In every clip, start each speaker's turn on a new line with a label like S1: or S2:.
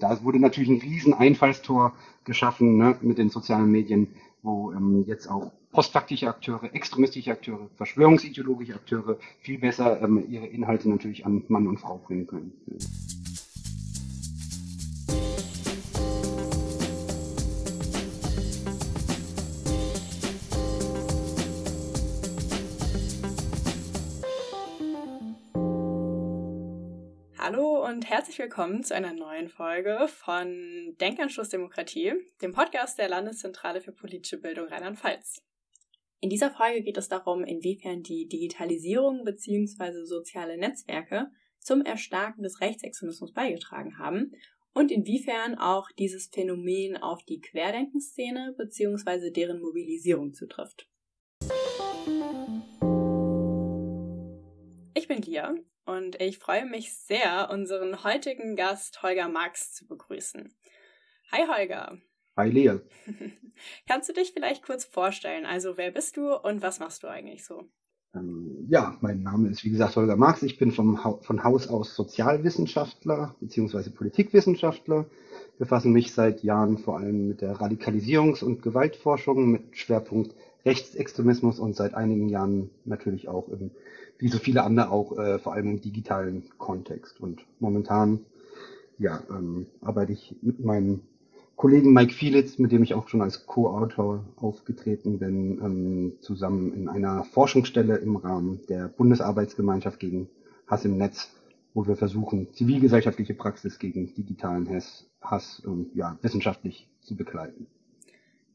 S1: Da wurde natürlich ein riesen Einfallstor geschaffen ne, mit den sozialen Medien, wo ähm, jetzt auch postfaktische Akteure, extremistische Akteure, verschwörungsideologische Akteure viel besser ähm, ihre Inhalte natürlich an Mann und Frau bringen können.
S2: Willkommen zu einer neuen Folge von Denkanschluss Demokratie, dem Podcast der Landeszentrale für politische Bildung Rheinland-Pfalz. In dieser Folge geht es darum, inwiefern die Digitalisierung bzw. soziale Netzwerke zum Erstarken des Rechtsextremismus beigetragen haben und inwiefern auch dieses Phänomen auf die Querdenkenszene bzw. deren Mobilisierung zutrifft. Ich bin Lia und ich freue mich sehr, unseren heutigen Gast Holger Marx zu begrüßen. Hi Holger.
S1: Hi Lea.
S2: Kannst du dich vielleicht kurz vorstellen? Also wer bist du und was machst du eigentlich so?
S1: Ähm, ja, mein Name ist wie gesagt Holger Marx. Ich bin vom ha von Haus aus Sozialwissenschaftler bzw. Politikwissenschaftler. Befasse mich seit Jahren vor allem mit der Radikalisierungs- und Gewaltforschung mit Schwerpunkt Rechtsextremismus und seit einigen Jahren natürlich auch im wie so viele andere auch, äh, vor allem im digitalen Kontext. Und momentan ja, ähm, arbeite ich mit meinem Kollegen Mike Fielitz, mit dem ich auch schon als Co-Autor aufgetreten bin, ähm, zusammen in einer Forschungsstelle im Rahmen der Bundesarbeitsgemeinschaft gegen Hass im Netz, wo wir versuchen, zivilgesellschaftliche Praxis gegen digitalen Hass, Hass ähm, ja, wissenschaftlich zu begleiten.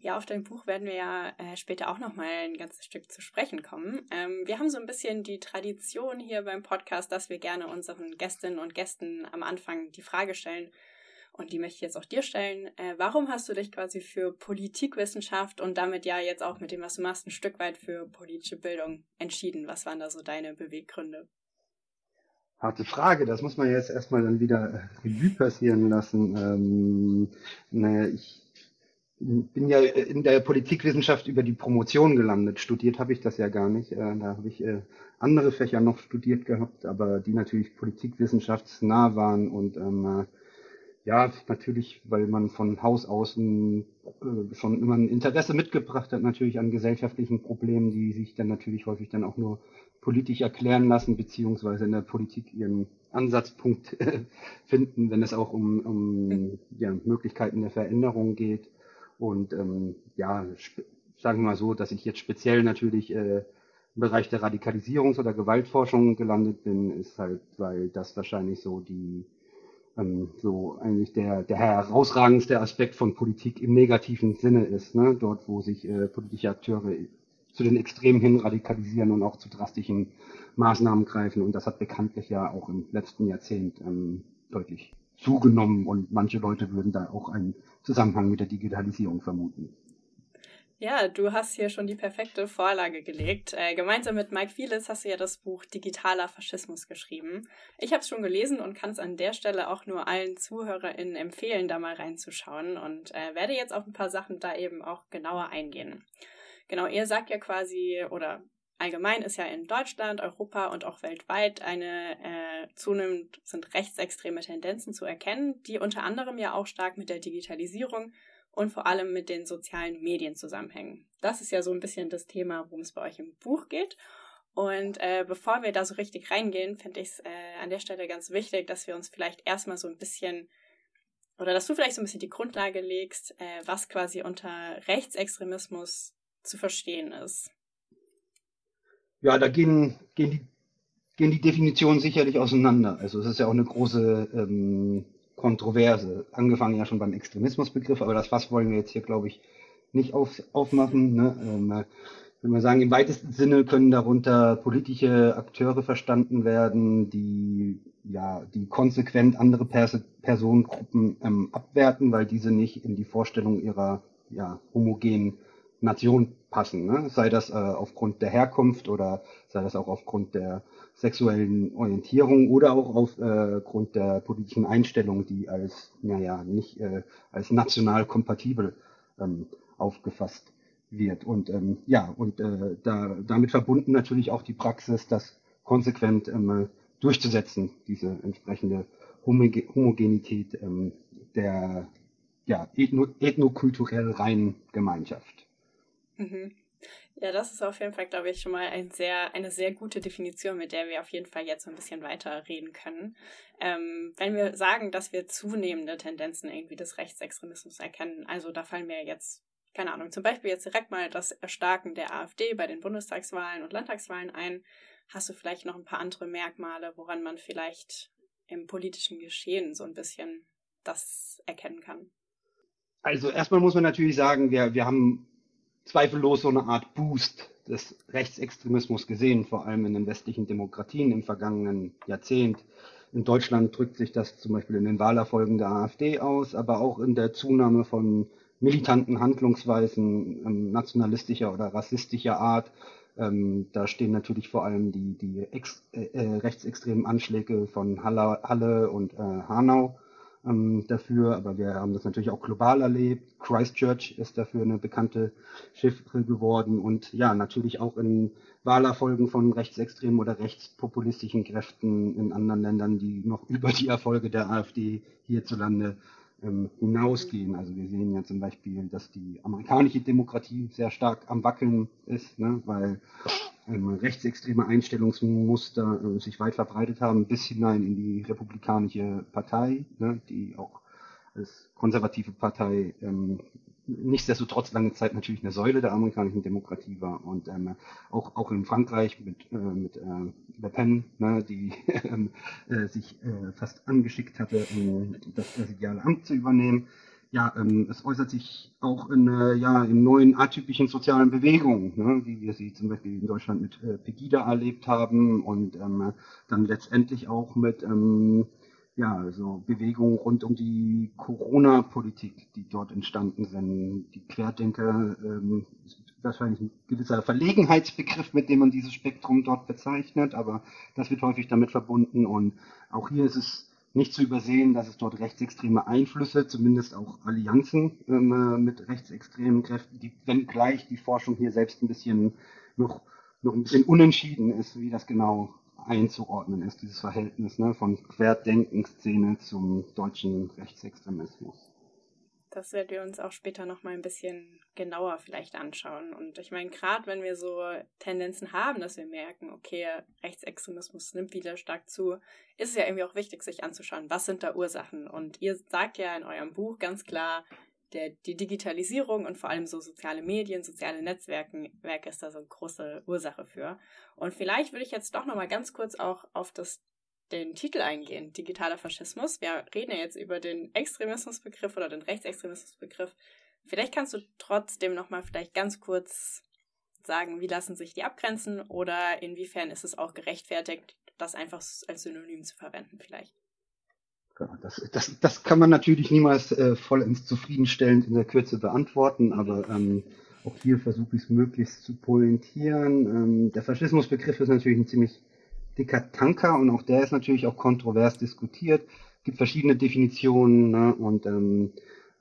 S2: Ja, auf dein Buch werden wir ja äh, später auch nochmal ein ganzes Stück zu sprechen kommen. Ähm, wir haben so ein bisschen die Tradition hier beim Podcast, dass wir gerne unseren Gästinnen und Gästen am Anfang die Frage stellen, und die möchte ich jetzt auch dir stellen. Äh, warum hast du dich quasi für Politikwissenschaft und damit ja jetzt auch mit dem, was du machst, ein Stück weit für politische Bildung entschieden? Was waren da so deine Beweggründe?
S1: Harte Frage, das muss man jetzt erstmal dann wieder Revue passieren lassen. Ähm, naja, ich bin ja in der Politikwissenschaft über die Promotion gelandet. Studiert habe ich das ja gar nicht. Äh, da habe ich äh, andere Fächer noch studiert gehabt, aber die natürlich politikwissenschaftsnah waren und ähm, äh, ja, natürlich, weil man von Haus aus ein, schon immer ein Interesse mitgebracht hat, natürlich an gesellschaftlichen Problemen, die sich dann natürlich häufig dann auch nur politisch erklären lassen, beziehungsweise in der Politik ihren Ansatzpunkt finden, wenn es auch um, um ja, Möglichkeiten der Veränderung geht. Und ähm, ja, sagen wir mal so, dass ich jetzt speziell natürlich äh, im Bereich der Radikalisierungs- oder Gewaltforschung gelandet bin, ist halt, weil das wahrscheinlich so die ähm, so eigentlich der, der herausragendste Aspekt von Politik im negativen Sinne ist, ne? dort wo sich äh, politische Akteure zu den Extremen hin radikalisieren und auch zu drastischen Maßnahmen greifen. Und das hat bekanntlich ja auch im letzten Jahrzehnt ähm, deutlich zugenommen und manche Leute würden da auch einen Zusammenhang mit der Digitalisierung vermuten.
S2: Ja, du hast hier schon die perfekte Vorlage gelegt. Äh, gemeinsam mit Mike Fieles hast du ja das Buch Digitaler Faschismus geschrieben. Ich habe es schon gelesen und kann es an der Stelle auch nur allen ZuhörerInnen empfehlen, da mal reinzuschauen und äh, werde jetzt auf ein paar Sachen da eben auch genauer eingehen. Genau, ihr sagt ja quasi, oder allgemein ist ja in Deutschland, Europa und auch weltweit eine äh, zunehmend sind rechtsextreme Tendenzen zu erkennen, die unter anderem ja auch stark mit der Digitalisierung und vor allem mit den sozialen Medien zusammenhängen. Das ist ja so ein bisschen das Thema, worum es bei euch im Buch geht. Und äh, bevor wir da so richtig reingehen, finde ich es äh, an der Stelle ganz wichtig, dass wir uns vielleicht erstmal so ein bisschen oder dass du vielleicht so ein bisschen die Grundlage legst, äh, was quasi unter Rechtsextremismus zu verstehen ist
S1: ja, da gehen, gehen, die, gehen die Definitionen sicherlich auseinander. Also es ist ja auch eine große ähm, Kontroverse. Angefangen ja schon beim Extremismusbegriff, aber das was wollen wir jetzt hier, glaube ich, nicht auf, aufmachen. Ne? Ähm, wenn wir sagen, im weitesten Sinne können darunter politische Akteure verstanden werden, die ja, die konsequent andere Pers Personengruppen ähm, abwerten, weil diese nicht in die Vorstellung ihrer ja, homogenen Nation passen, ne? sei das äh, aufgrund der Herkunft oder sei das auch aufgrund der sexuellen Orientierung oder auch aufgrund äh, der politischen Einstellung, die als, naja, nicht äh, als national kompatibel ähm, aufgefasst wird. Und ähm, ja, und äh, da, damit verbunden natürlich auch die Praxis, das konsequent ähm, durchzusetzen, diese entsprechende Homogenität ähm, der ja, ethno ethnokulturell reinen Gemeinschaft.
S2: Mhm. Ja, das ist auf jeden Fall, glaube ich, schon mal ein sehr, eine sehr gute Definition, mit der wir auf jeden Fall jetzt ein bisschen weiter reden können. Ähm, wenn wir sagen, dass wir zunehmende Tendenzen irgendwie des Rechtsextremismus erkennen, also da fallen mir jetzt, keine Ahnung, zum Beispiel jetzt direkt mal das Erstarken der AfD bei den Bundestagswahlen und Landtagswahlen ein, hast du vielleicht noch ein paar andere Merkmale, woran man vielleicht im politischen Geschehen so ein bisschen das erkennen kann?
S1: Also erstmal muss man natürlich sagen, wir, wir haben zweifellos so eine Art Boost des Rechtsextremismus gesehen, vor allem in den westlichen Demokratien im vergangenen Jahrzehnt. In Deutschland drückt sich das zum Beispiel in den Wahlerfolgen der AfD aus, aber auch in der Zunahme von militanten Handlungsweisen ähm, nationalistischer oder rassistischer Art. Ähm, da stehen natürlich vor allem die, die ex, äh, äh rechtsextremen Anschläge von Halle, Halle und äh, Hanau ähm, dafür, aber wir haben das natürlich auch global erlebt. Christchurch ist dafür eine bekannte Chiffre geworden und ja, natürlich auch in Wahlerfolgen von rechtsextremen oder rechtspopulistischen Kräften in anderen Ländern, die noch über die Erfolge der AfD hierzulande ähm, hinausgehen. Also wir sehen ja zum Beispiel, dass die amerikanische Demokratie sehr stark am Wackeln ist, ne, weil ähm, rechtsextreme Einstellungsmuster äh, sich weit verbreitet haben, bis hinein in die republikanische Partei, ne, die auch als konservative Partei ähm, nichtsdestotrotz lange Zeit natürlich eine Säule der amerikanischen Demokratie war und ähm, auch auch in Frankreich mit äh, mit äh, Le Pen, ne, die ähm, äh, sich äh, fast angeschickt hatte, um das präsidiale Amt zu übernehmen. Ja, ähm, es äußert sich auch in äh, ja in neuen atypischen sozialen Bewegungen, ne, wie wir sie zum Beispiel in Deutschland mit äh, Pegida erlebt haben und ähm, dann letztendlich auch mit ähm, ja, also Bewegungen rund um die Corona-Politik, die dort entstanden sind. Die Querdenker, ähm, wahrscheinlich ein gewisser Verlegenheitsbegriff, mit dem man dieses Spektrum dort bezeichnet, aber das wird häufig damit verbunden. Und auch hier ist es nicht zu übersehen, dass es dort rechtsextreme Einflüsse, zumindest auch Allianzen ähm, mit rechtsextremen Kräften, die, wenngleich die Forschung hier selbst ein bisschen noch, noch ein bisschen unentschieden ist, wie das genau einzuordnen ist, dieses Verhältnis ne, von Querdenkenszene zum deutschen Rechtsextremismus.
S2: Das werden wir uns auch später noch mal ein bisschen genauer vielleicht anschauen. Und ich meine, gerade wenn wir so Tendenzen haben, dass wir merken, okay, Rechtsextremismus nimmt wieder stark zu, ist es ja irgendwie auch wichtig, sich anzuschauen, was sind da Ursachen. Und ihr sagt ja in eurem Buch ganz klar, der, die Digitalisierung und vor allem so soziale Medien, soziale Netzwerke Werke ist da so eine große Ursache für. Und vielleicht würde ich jetzt doch nochmal ganz kurz auch auf das, den Titel eingehen, digitaler Faschismus. Wir reden ja jetzt über den Extremismusbegriff oder den Rechtsextremismusbegriff. Vielleicht kannst du trotzdem nochmal vielleicht ganz kurz sagen, wie lassen sich die abgrenzen oder inwiefern ist es auch gerechtfertigt, das einfach als Synonym zu verwenden vielleicht.
S1: Das, das, das kann man natürlich niemals äh, vollends zufriedenstellend in der Kürze beantworten, aber ähm, auch hier versuche ich es möglichst zu pointieren. Ähm, der Faschismusbegriff ist natürlich ein ziemlich dicker Tanker und auch der ist natürlich auch kontrovers diskutiert. Es gibt verschiedene Definitionen ne, und ähm,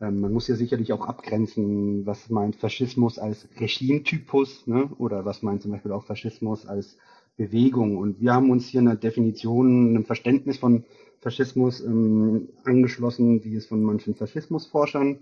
S1: ähm, man muss ja sicherlich auch abgrenzen, was meint Faschismus als Regimetypus ne, oder was meint zum Beispiel auch Faschismus als Bewegung. Und wir haben uns hier eine Definition, einem Verständnis von Faschismus ähm, angeschlossen, wie es von manchen Faschismusforschern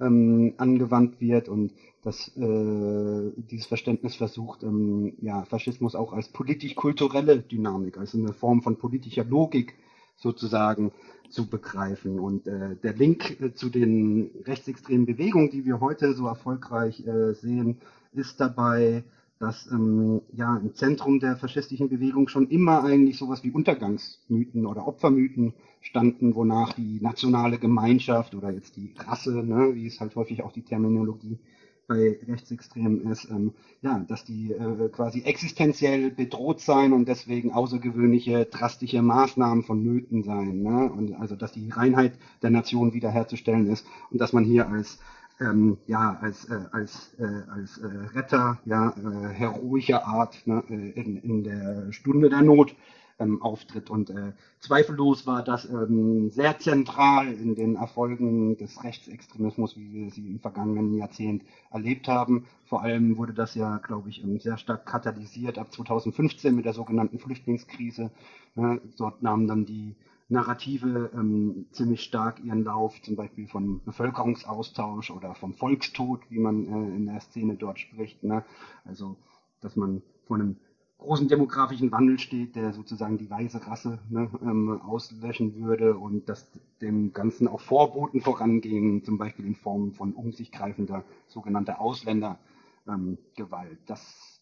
S1: ähm, angewandt wird und dass äh, dieses Verständnis versucht, ähm, ja, Faschismus auch als politisch-kulturelle Dynamik, also eine Form von politischer Logik sozusagen zu begreifen. Und äh, der Link äh, zu den rechtsextremen Bewegungen, die wir heute so erfolgreich äh, sehen, ist dabei dass ähm, ja im Zentrum der faschistischen Bewegung schon immer eigentlich sowas wie Untergangsmythen oder Opfermythen standen, wonach die nationale Gemeinschaft oder jetzt die Rasse, ne, wie es halt häufig auch die Terminologie bei Rechtsextremen ist, ähm, ja, dass die äh, quasi existenziell bedroht sein und deswegen außergewöhnliche, drastische Maßnahmen vonnöten sein. Ne? Und also dass die Reinheit der Nation wiederherzustellen ist und dass man hier als ähm, ja, als, äh, als, äh, als äh, Retter, ja, äh, heroischer Art ne, äh, in, in der Stunde der Not ähm, auftritt. Und äh, zweifellos war das ähm, sehr zentral in den Erfolgen des Rechtsextremismus, wie wir sie im vergangenen Jahrzehnt erlebt haben. Vor allem wurde das ja, glaube ich, ähm, sehr stark katalysiert ab 2015 mit der sogenannten Flüchtlingskrise. Ne? Dort nahmen dann die Narrative ähm, ziemlich stark ihren Lauf, zum Beispiel von Bevölkerungsaustausch oder vom Volkstod, wie man äh, in der Szene dort spricht. Ne? Also, dass man vor einem großen demografischen Wandel steht, der sozusagen die weiße Rasse ne, ähm, auslöschen würde und dass dem Ganzen auch Vorboten vorangehen, zum Beispiel in Form von um sich greifender sogenannter Ausländergewalt. Ähm, das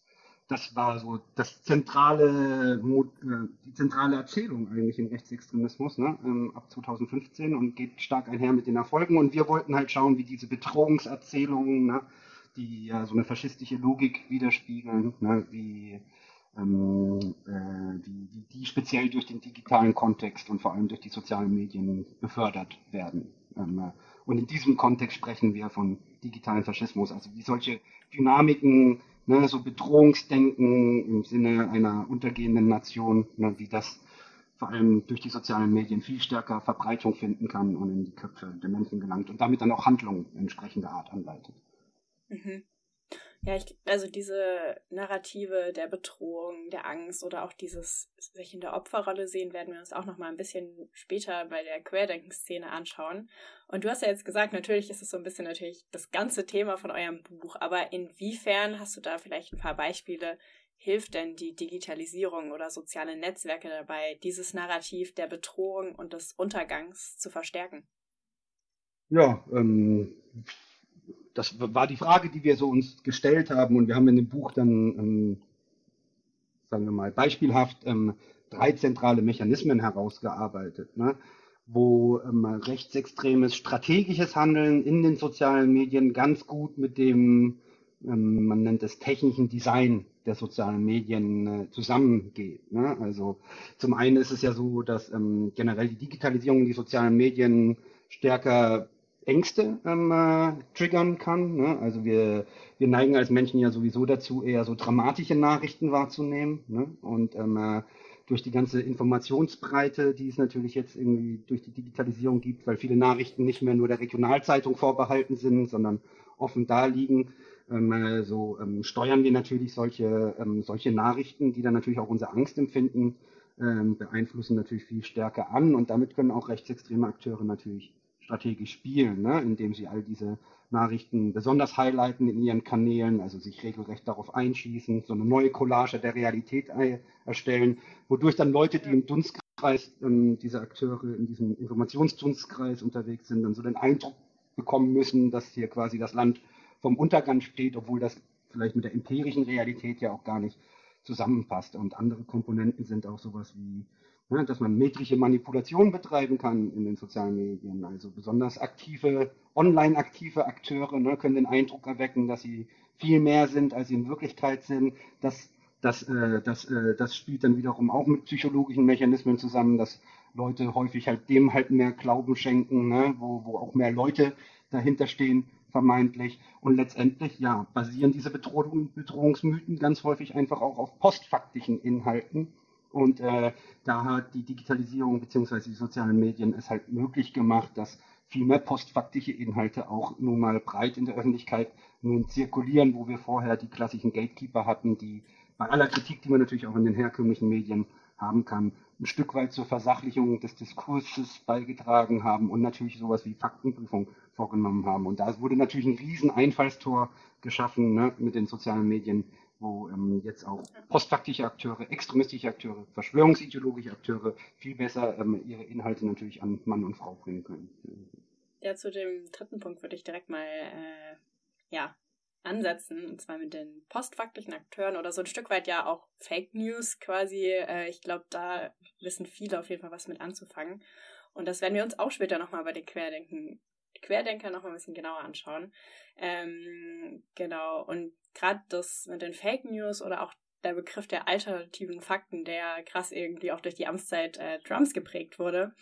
S1: das war so das zentrale, äh, die zentrale Erzählung eigentlich im Rechtsextremismus ne, ähm, ab 2015 und geht stark einher mit den Erfolgen. Und wir wollten halt schauen, wie diese Bedrohungserzählungen, ne, die ja so eine faschistische Logik widerspiegeln, ne, wie, ähm, äh, wie, wie die speziell durch den digitalen Kontext und vor allem durch die sozialen Medien befördert werden. Ähm, äh, und in diesem Kontext sprechen wir von digitalen Faschismus, also wie solche Dynamiken ne, so Bedrohungsdenken im Sinne einer untergehenden Nation, ne, wie das vor allem durch die sozialen Medien viel stärker Verbreitung finden kann und in die Köpfe der Menschen gelangt und damit dann auch Handlungen entsprechender Art anleitet.
S2: Mhm. Ja, ich, also diese Narrative der Bedrohung, der Angst oder auch dieses sich in der Opferrolle sehen, werden wir uns auch noch mal ein bisschen später bei der Querdenkenszene anschauen. Und du hast ja jetzt gesagt, natürlich ist es so ein bisschen natürlich das ganze Thema von eurem Buch, aber inwiefern hast du da vielleicht ein paar Beispiele? Hilft denn die Digitalisierung oder soziale Netzwerke dabei, dieses Narrativ der Bedrohung und des Untergangs zu verstärken?
S1: Ja, ähm, das war die Frage, die wir so uns gestellt haben und wir haben in dem Buch dann, ähm, sagen wir mal, beispielhaft ähm, drei zentrale Mechanismen herausgearbeitet, ne? wo ähm, rechtsextremes strategisches Handeln in den sozialen Medien ganz gut mit dem, ähm, man nennt es technischen Design der sozialen Medien äh, zusammengeht. Ne? Also zum einen ist es ja so, dass ähm, generell die Digitalisierung die sozialen Medien stärker Ängste ähm, äh, triggern kann. Ne? Also wir, wir neigen als Menschen ja sowieso dazu, eher so dramatische Nachrichten wahrzunehmen. Ne? Und ähm, äh, durch die ganze Informationsbreite, die es natürlich jetzt irgendwie durch die Digitalisierung gibt, weil viele Nachrichten nicht mehr nur der Regionalzeitung vorbehalten sind, sondern offen da liegen, ähm, äh, so ähm, steuern wir natürlich solche, ähm, solche Nachrichten, die dann natürlich auch unser Angstempfinden ähm, beeinflussen, natürlich viel stärker an. Und damit können auch rechtsextreme Akteure natürlich strategisch spielen, ne? indem sie all diese Nachrichten besonders highlighten in ihren Kanälen, also sich regelrecht darauf einschießen, so eine neue Collage der Realität erstellen, wodurch dann Leute, die im Dunstkreis ähm, dieser Akteure in diesem Informationsdunstkreis unterwegs sind, dann so den Eindruck bekommen müssen, dass hier quasi das Land vom Untergang steht, obwohl das vielleicht mit der empirischen Realität ja auch gar nicht zusammenpasst. Und andere Komponenten sind auch sowas wie ne, dass man metrische Manipulation betreiben kann in den sozialen Medien. Also besonders aktive, online aktive Akteure ne, können den Eindruck erwecken, dass sie viel mehr sind, als sie in Wirklichkeit sind. Das, das, äh, das, äh, das spielt dann wiederum auch mit psychologischen Mechanismen zusammen, dass Leute häufig halt dem halt mehr Glauben schenken, ne, wo, wo auch mehr Leute dahinter stehen, vermeintlich. Und letztendlich, ja, basieren diese Bedrohung, Bedrohungsmythen ganz häufig einfach auch auf postfaktischen Inhalten und äh, da hat die Digitalisierung bzw. die sozialen Medien es halt möglich gemacht, dass viel mehr postfaktische Inhalte auch nun mal breit in der Öffentlichkeit nun zirkulieren, wo wir vorher die klassischen Gatekeeper hatten, die bei aller Kritik, die man natürlich auch in den herkömmlichen Medien haben kann, ein Stück weit zur Versachlichung des Diskurses beigetragen haben und natürlich sowas wie Faktenprüfung vorgenommen haben. Und da wurde natürlich ein riesen Einfallstor geschaffen ne, mit den sozialen Medien, wo ähm, jetzt auch postfaktische Akteure, extremistische Akteure, verschwörungsideologische Akteure viel besser ähm, ihre Inhalte natürlich an Mann und Frau bringen können.
S2: Ja, zu dem dritten Punkt würde ich direkt mal äh, ja, ansetzen, und zwar mit den postfaktischen Akteuren oder so ein Stück weit ja auch Fake News quasi. Äh, ich glaube, da wissen viele auf jeden Fall was mit anzufangen. Und das werden wir uns auch später nochmal bei den Querdenken Querdenker noch mal ein bisschen genauer anschauen. Ähm, genau, und gerade das mit den Fake News oder auch der Begriff der alternativen Fakten, der krass irgendwie auch durch die Amtszeit äh, Trumps geprägt wurde,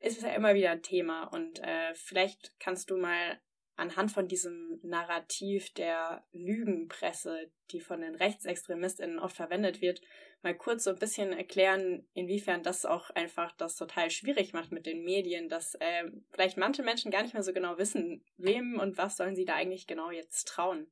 S2: ist ja immer wieder ein Thema. Und äh, vielleicht kannst du mal anhand von diesem Narrativ der Lügenpresse, die von den RechtsextremistInnen oft verwendet wird, mal kurz so ein bisschen erklären, inwiefern das auch einfach das total schwierig macht mit den Medien, dass äh, vielleicht manche Menschen gar nicht mehr so genau wissen, wem und was sollen sie da eigentlich genau jetzt trauen.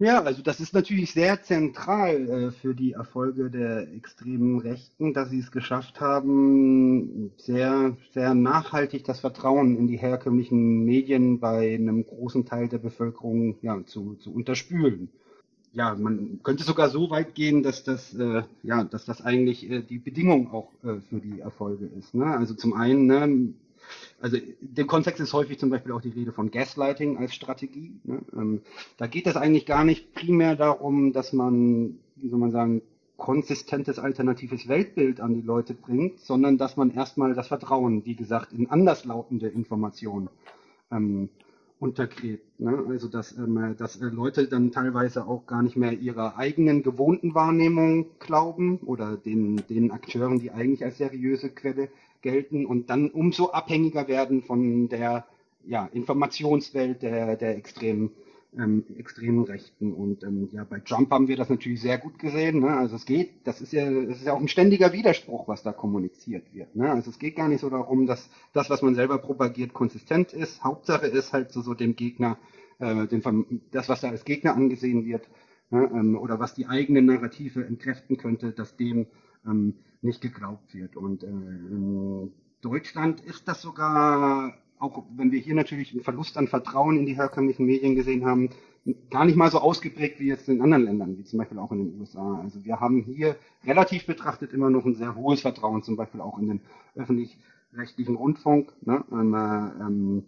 S1: Ja, also das ist natürlich sehr zentral äh, für die Erfolge der extremen Rechten, dass sie es geschafft haben, sehr, sehr nachhaltig das Vertrauen in die herkömmlichen Medien bei einem großen Teil der Bevölkerung ja, zu, zu unterspülen. Ja, man könnte sogar so weit gehen, dass das, äh, ja, dass das eigentlich äh, die Bedingung auch äh, für die Erfolge ist. Ne? Also zum einen, ne, also dem Kontext ist häufig zum Beispiel auch die Rede von Gaslighting als Strategie. Ne? Ähm, da geht es eigentlich gar nicht primär darum, dass man, wie soll man sagen, konsistentes alternatives Weltbild an die Leute bringt, sondern dass man erstmal das Vertrauen, wie gesagt, in anderslautende Informationen ähm, untergräbt. Ne? Also dass, ähm, dass äh, Leute dann teilweise auch gar nicht mehr ihrer eigenen gewohnten Wahrnehmung glauben oder den, den Akteuren, die eigentlich als seriöse Quelle gelten und dann umso abhängiger werden von der ja, Informationswelt der, der extremen, ähm, extremen Rechten. Und ähm, ja, bei Trump haben wir das natürlich sehr gut gesehen. Ne? Also es geht, das ist ja, das ist ja auch ein ständiger Widerspruch, was da kommuniziert wird. Ne? Also es geht gar nicht so darum, dass das, was man selber propagiert, konsistent ist. Hauptsache ist halt so, so dem Gegner, äh, dem, das, was da als Gegner angesehen wird, ne? ähm, oder was die eigene Narrative entkräften könnte, dass dem ähm, nicht geglaubt wird. Und äh, in Deutschland ist das sogar, auch wenn wir hier natürlich einen Verlust an Vertrauen in die herkömmlichen Medien gesehen haben, gar nicht mal so ausgeprägt wie jetzt in anderen Ländern, wie zum Beispiel auch in den USA. Also wir haben hier relativ betrachtet immer noch ein sehr hohes Vertrauen, zum Beispiel auch in den öffentlich-rechtlichen Rundfunk. Ne? Ähm, ähm, ähm,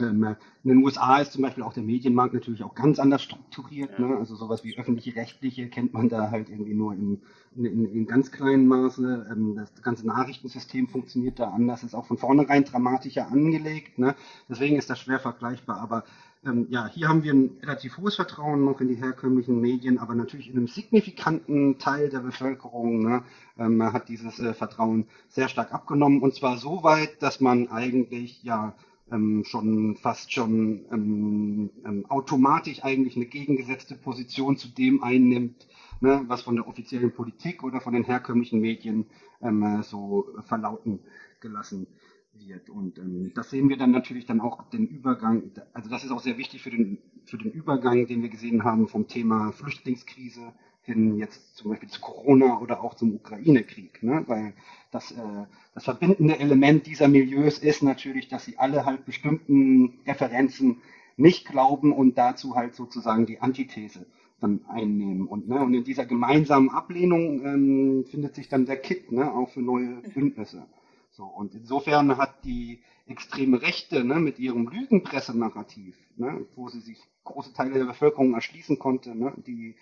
S1: in den USA ist zum Beispiel auch der Medienmarkt natürlich auch ganz anders strukturiert. Ne? Also sowas wie öffentliche Rechtliche kennt man da halt irgendwie nur in, in, in ganz kleinen Maße. Ähm, das ganze Nachrichtensystem funktioniert da anders, ist auch von vornherein dramatischer angelegt. Ne? Deswegen ist das schwer vergleichbar. Aber ähm, ja, hier haben wir ein relativ hohes Vertrauen noch in die herkömmlichen Medien, aber natürlich in einem signifikanten Teil der Bevölkerung ne, ähm, hat dieses äh, Vertrauen sehr stark abgenommen. Und zwar so weit, dass man eigentlich ja ähm, schon fast schon ähm, ähm, automatisch eigentlich eine gegengesetzte Position zu dem einnimmt, ne, was von der offiziellen Politik oder von den herkömmlichen Medien ähm, äh, so verlauten gelassen wird. Und ähm, das sehen wir dann natürlich dann auch den Übergang, also das ist auch sehr wichtig für den, für den Übergang, den wir gesehen haben vom Thema Flüchtlingskrise hin jetzt zum Beispiel zu Corona oder auch zum Ukraine-Krieg. Ne? Weil das, äh, das verbindende Element dieser Milieus ist natürlich, dass sie alle halt bestimmten Referenzen nicht glauben und dazu halt sozusagen die Antithese dann einnehmen. Und, ne, und in dieser gemeinsamen Ablehnung ähm, findet sich dann der Kick, ne, auch für neue Bündnisse. So, und insofern hat die extreme Rechte ne, mit ihrem Lügenpressenarrativ, ne, wo sie sich große Teile der Bevölkerung erschließen konnte, ne, die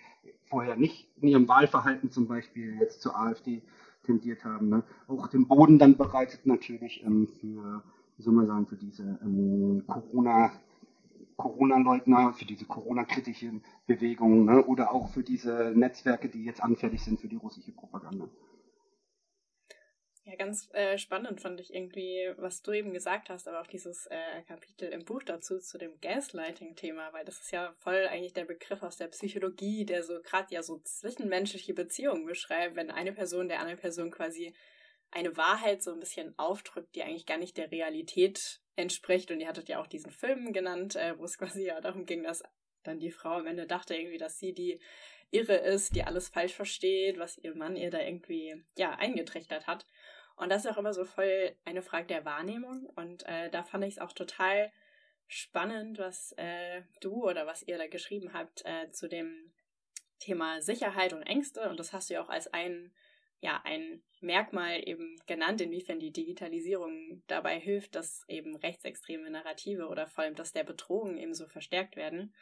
S1: vorher nicht in ihrem Wahlverhalten zum Beispiel jetzt zur AfD tendiert haben, ne, auch den Boden dann bereitet natürlich ähm, für, wie soll man sagen, für diese ähm, Corona Corona-Leugner, für diese Corona-kritischen Bewegungen ne, oder auch für diese Netzwerke, die jetzt anfällig sind für die russische Propaganda.
S2: Ja, ganz äh, spannend fand ich irgendwie, was du eben gesagt hast, aber auch dieses äh, Kapitel im Buch dazu zu dem Gaslighting-Thema, weil das ist ja voll eigentlich der Begriff aus der Psychologie, der so gerade ja so zwischenmenschliche Beziehungen beschreibt, wenn eine Person der anderen Person quasi eine Wahrheit so ein bisschen aufdrückt, die eigentlich gar nicht der Realität entspricht. Und ihr hattet ja auch diesen Film genannt, äh, wo es quasi ja darum ging, dass dann die Frau am Ende dachte irgendwie, dass sie die irre ist, die alles falsch versteht, was ihr Mann ihr da irgendwie ja eingetrichtert hat. Und das ist auch immer so voll eine Frage der Wahrnehmung. Und äh, da fand ich es auch total spannend, was äh, du oder was ihr da geschrieben habt äh, zu dem Thema Sicherheit und Ängste. Und das hast du ja auch als ein, ja, ein Merkmal eben genannt, inwiefern die Digitalisierung dabei hilft, dass eben rechtsextreme Narrative oder vor allem das der Bedrohung eben so verstärkt werden.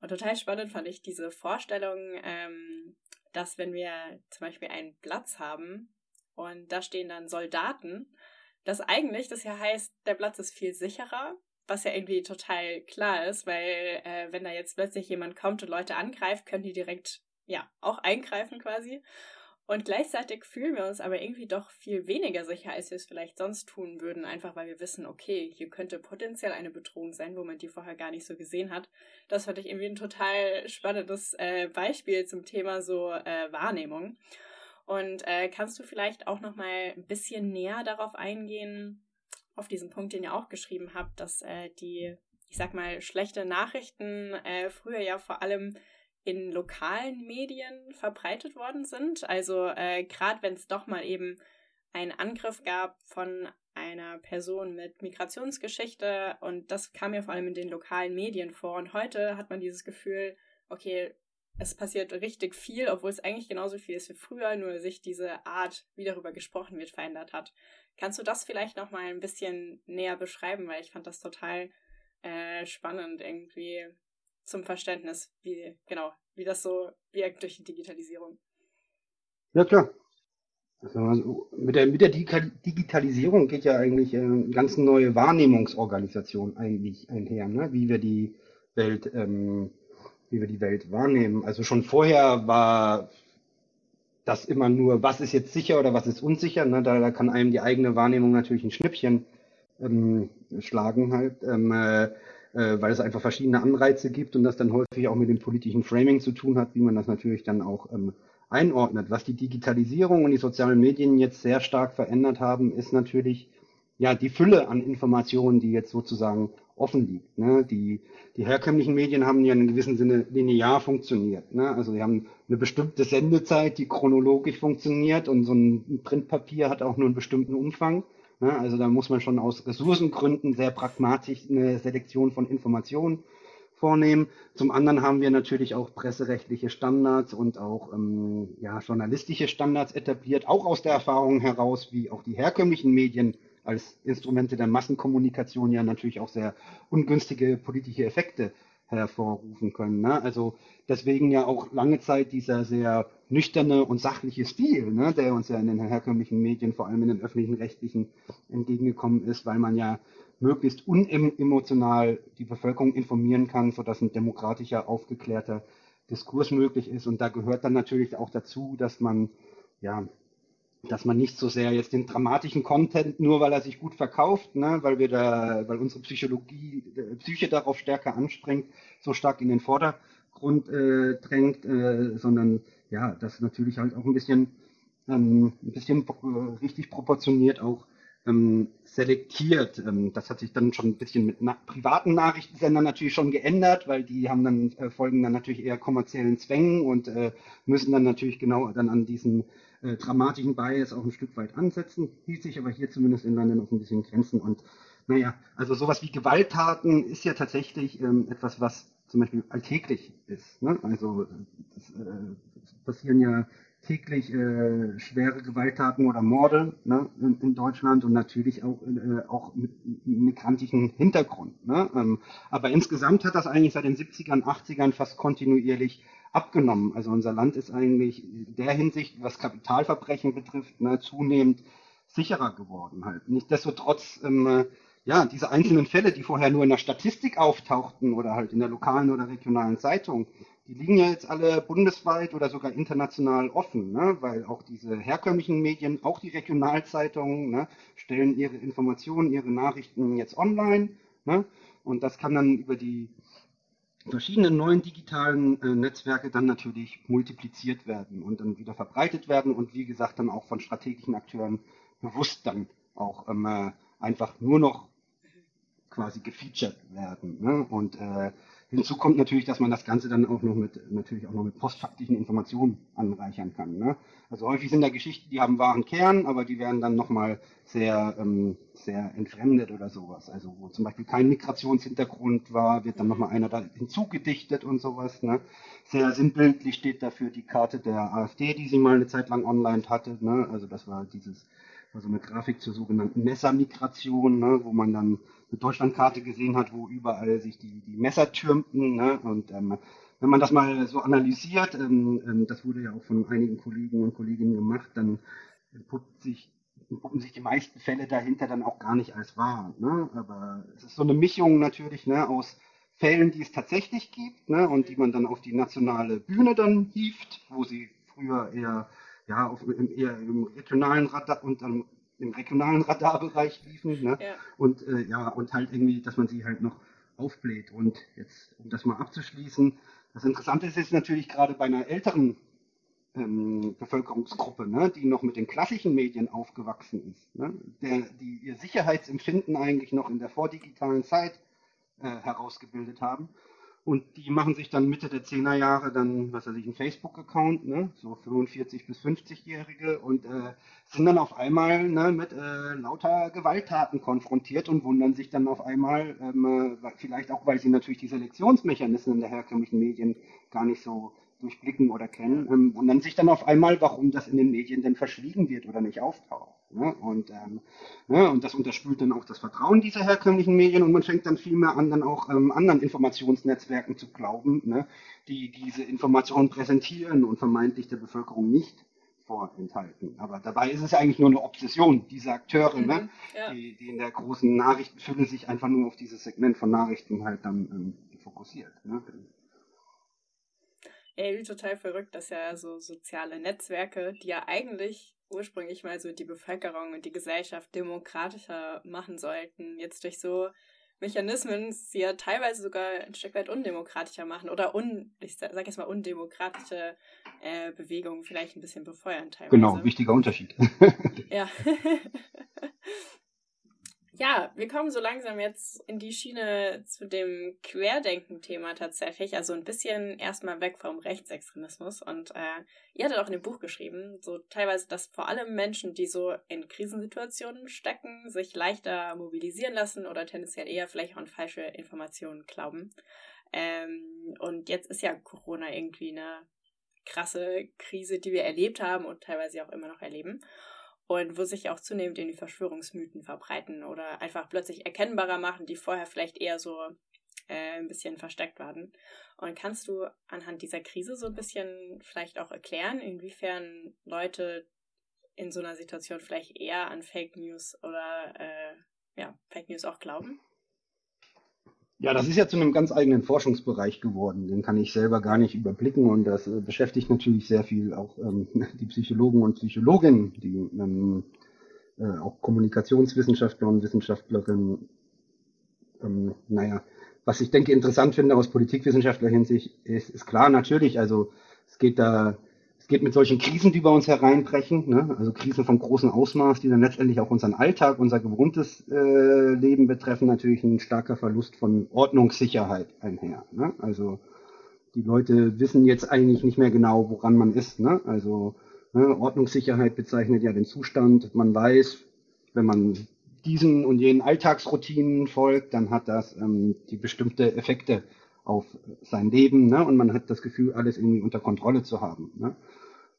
S2: Und total spannend fand ich diese Vorstellung, ähm, dass wenn wir zum Beispiel einen Platz haben, und da stehen dann Soldaten. Das eigentlich, das ja heißt, der Platz ist viel sicherer, was ja irgendwie total klar ist, weil äh, wenn da jetzt plötzlich jemand kommt und Leute angreift, können die direkt ja auch eingreifen quasi. Und gleichzeitig fühlen wir uns aber irgendwie doch viel weniger sicher, als wir es vielleicht sonst tun würden, einfach weil wir wissen, okay, hier könnte potenziell eine Bedrohung sein, wo man die vorher gar nicht so gesehen hat. Das fand ich irgendwie ein total spannendes äh, Beispiel zum Thema so äh, Wahrnehmung. Und äh, kannst du vielleicht auch noch mal ein bisschen näher darauf eingehen, auf diesen Punkt, den ihr auch geschrieben habt, dass äh, die, ich sag mal, schlechte Nachrichten äh, früher ja vor allem in lokalen Medien verbreitet worden sind. Also äh, gerade wenn es doch mal eben einen Angriff gab von einer Person mit Migrationsgeschichte und das kam ja vor allem in den lokalen Medien vor. Und heute hat man dieses Gefühl, okay, es passiert richtig viel, obwohl es eigentlich genauso viel ist wie früher, nur sich diese Art, wie darüber gesprochen wird, verändert hat. Kannst du das vielleicht noch mal ein bisschen näher beschreiben, weil ich fand das total äh, spannend irgendwie zum Verständnis, wie genau, wie das so wirkt durch die Digitalisierung.
S1: Ja klar. Also mit der, mit der Digitalisierung geht ja eigentlich eine ganz neue Wahrnehmungsorganisation eigentlich einher, ne? wie wir die Welt ähm, wie wir die Welt wahrnehmen. Also schon vorher war das immer nur, was ist jetzt sicher oder was ist unsicher. Ne? Da, da kann einem die eigene Wahrnehmung natürlich ein Schnippchen ähm, schlagen halt, ähm, äh, äh, weil es einfach verschiedene Anreize gibt und das dann häufig auch mit dem politischen Framing zu tun hat, wie man das natürlich dann auch ähm, einordnet. Was die Digitalisierung und die sozialen Medien jetzt sehr stark verändert haben, ist natürlich ja die Fülle an Informationen, die jetzt sozusagen offen liegt. Ne? Die, die herkömmlichen Medien haben ja in gewissem Sinne linear funktioniert. Ne? Also sie haben eine bestimmte Sendezeit, die chronologisch funktioniert und so ein Printpapier hat auch nur einen bestimmten Umfang. Ne? Also da muss man schon aus Ressourcengründen sehr pragmatisch eine Selektion von Informationen vornehmen. Zum anderen haben wir natürlich auch presserechtliche Standards und auch ähm, ja, journalistische Standards etabliert, auch aus der Erfahrung heraus, wie auch die herkömmlichen Medien als Instrumente der Massenkommunikation ja natürlich auch sehr ungünstige politische Effekte hervorrufen können. Ne? Also deswegen ja auch lange Zeit dieser sehr nüchterne und sachliche Stil, ne, der uns ja in den herkömmlichen Medien, vor allem in den öffentlichen rechtlichen, entgegengekommen ist, weil man ja möglichst unemotional die Bevölkerung informieren kann, sodass ein demokratischer, aufgeklärter Diskurs möglich ist. Und da gehört dann natürlich auch dazu, dass man ja dass man nicht so sehr jetzt den dramatischen Content, nur weil er sich gut verkauft, ne, weil wir da, weil unsere Psychologie, äh, Psyche darauf stärker anstrengt, so stark in den Vordergrund äh, drängt, äh, sondern ja, das natürlich halt auch ein bisschen, ähm, ein bisschen richtig proportioniert auch ähm, selektiert. Ähm, das hat sich dann schon ein bisschen mit na privaten Nachrichtensendern natürlich schon geändert, weil die haben dann äh, folgen dann natürlich eher kommerziellen Zwängen und äh, müssen dann natürlich genau dann an diesen äh, dramatischen Bias auch ein Stück weit ansetzen. Hielt sich aber hier zumindest in London auf ein bisschen Grenzen und naja, also sowas wie Gewalttaten ist ja tatsächlich ähm, etwas, was zum Beispiel alltäglich ist. Ne? Also das, äh, passieren ja täglich äh, schwere Gewalttaten oder Morde ne, in, in, Deutschland und natürlich auch, äh, auch mit migrantischen Hintergrund. Ne? Ähm, aber insgesamt hat das eigentlich seit den 70ern, 80ern fast kontinuierlich abgenommen. Also unser Land ist eigentlich in der Hinsicht, was Kapitalverbrechen betrifft, ne, zunehmend sicherer geworden halt. Nichtsdestotrotz, ähm, ja, diese einzelnen Fälle, die vorher nur in der Statistik auftauchten oder halt in der lokalen oder regionalen Zeitung, die liegen ja jetzt alle bundesweit oder sogar international offen, ne? weil auch diese herkömmlichen Medien, auch die Regionalzeitungen, ne, stellen ihre Informationen, ihre Nachrichten jetzt online. Ne? Und das kann dann über die verschiedenen neuen digitalen äh, Netzwerke dann natürlich multipliziert werden und dann wieder verbreitet werden und wie gesagt dann auch von strategischen Akteuren bewusst dann auch ähm, äh, einfach nur noch quasi gefeatured werden. Ne? Und äh, Hinzu kommt natürlich, dass man das Ganze dann auch noch mit, natürlich auch noch mit postfaktischen Informationen anreichern kann. Ne? Also häufig sind da Geschichten, die haben wahren Kern, aber die werden dann nochmal sehr, ähm, sehr entfremdet oder sowas. Also wo zum Beispiel kein Migrationshintergrund war, wird dann nochmal einer da hinzugedichtet und sowas. Ne? Sehr sinnbildlich steht dafür die Karte der AfD, die sie mal eine Zeit lang online hatte. Ne? Also das war dieses also eine Grafik zur sogenannten Messermigration, ne, wo man dann eine Deutschlandkarte gesehen hat, wo überall sich die, die Messer türmten. Ne, und ähm, wenn man das mal so analysiert, ähm, ähm, das wurde ja auch von einigen Kollegen und Kolleginnen gemacht, dann entpuppt sich, entpuppen sich die meisten Fälle dahinter dann auch gar nicht als wahr. Ne? Aber es ist so eine Mischung natürlich ne, aus Fällen, die es tatsächlich gibt ne, und die man dann auf die nationale Bühne dann hieft, wo sie früher eher ja, auf, im, eher im regionalen Radar und dann im regionalen Radarbereich liefen. Ne? Ja. Und äh, ja, und halt irgendwie, dass man sie halt noch aufbläht. Und jetzt, um das mal abzuschließen, das Interessante ist jetzt natürlich gerade bei einer älteren ähm, Bevölkerungsgruppe, ne, die noch mit den klassischen Medien aufgewachsen ist, ne, der, die ihr Sicherheitsempfinden eigentlich noch in der vordigitalen Zeit äh, herausgebildet haben Und die machen sich dann Mitte der 10er Jahre dann, was weiß ich, einen Facebook-Account, ne? so 45- bis 50-Jährige und äh, sind dann auf einmal ne, mit äh, lauter Gewalttaten konfrontiert und wundern sich dann auf einmal, ähm, äh, vielleicht auch, weil sie natürlich die Selektionsmechanismen der herkömmlichen Medien gar nicht so durchblicken oder kennen, ähm, wundern sich dann auf einmal, warum das in den Medien denn verschwiegen wird oder nicht auftaucht. Ne? Und, ähm, ne? und das unterspült dann auch das Vertrauen dieser herkömmlichen Medien und man fängt dann viel mehr an, dann auch ähm, anderen Informationsnetzwerken zu glauben, ne? die diese Informationen präsentieren und vermeintlich der Bevölkerung nicht vorenthalten. Aber dabei ist es eigentlich nur eine Obsession dieser Akteure, ne? mhm, ne? Ja. die, die in der großen Nachrichtenfülle sich einfach nur auf dieses Segment von Nachrichten halt dann ähm, fokussiert. Ne?
S2: Ey, total verrückt, dass ja so soziale Netzwerke, die ja eigentlich ursprünglich mal so die Bevölkerung und die Gesellschaft demokratischer machen sollten, jetzt durch so Mechanismen sie ja teilweise sogar ein Stück weit undemokratischer machen oder un, ich sag jetzt mal undemokratische äh, Bewegungen vielleicht ein bisschen befeuern teilweise.
S1: Genau, wichtiger Unterschied.
S2: ja. Ja, wir kommen so langsam jetzt in die Schiene zu dem Querdenken-Thema tatsächlich. Also ein bisschen erstmal weg vom Rechtsextremismus. Und äh, ihr hattet auch in dem Buch geschrieben, so teilweise, dass vor allem Menschen, die so in Krisensituationen stecken, sich leichter mobilisieren lassen oder tendenziell eher vielleicht auch an falsche Informationen glauben. Ähm, und jetzt ist ja Corona irgendwie eine krasse Krise, die wir erlebt haben und teilweise auch immer noch erleben und wo sich auch zunehmend in die Verschwörungsmythen verbreiten oder einfach plötzlich erkennbarer machen, die vorher vielleicht eher so äh, ein bisschen versteckt waren. Und kannst du anhand dieser Krise so ein bisschen vielleicht auch erklären, inwiefern Leute in so einer Situation vielleicht eher an Fake News oder äh, ja, Fake News auch glauben?
S1: Ja, das ist ja zu einem ganz eigenen Forschungsbereich geworden. Den kann ich selber gar nicht überblicken und das äh, beschäftigt natürlich sehr viel auch ähm, die Psychologen und Psychologinnen, die ähm, äh, auch Kommunikationswissenschaftler und Wissenschaftlerinnen. Ähm, naja, was ich denke interessant finde aus Politikwissenschaftler Hinsicht ist, ist klar natürlich, also es geht da geht mit solchen Krisen, die bei uns hereinbrechen, ne? also Krisen von großem Ausmaß, die dann letztendlich auch unseren Alltag, unser gewohntes äh, Leben betreffen, natürlich ein starker Verlust von Ordnungssicherheit einher. Ne? Also die Leute wissen jetzt eigentlich nicht mehr genau, woran man ist. Ne? Also ne, Ordnungssicherheit bezeichnet ja den Zustand. Man weiß, wenn man diesen und jenen Alltagsroutinen folgt, dann hat das ähm, die bestimmte Effekte auf sein Leben, ne? Und man hat das Gefühl, alles irgendwie unter Kontrolle zu haben. Ne?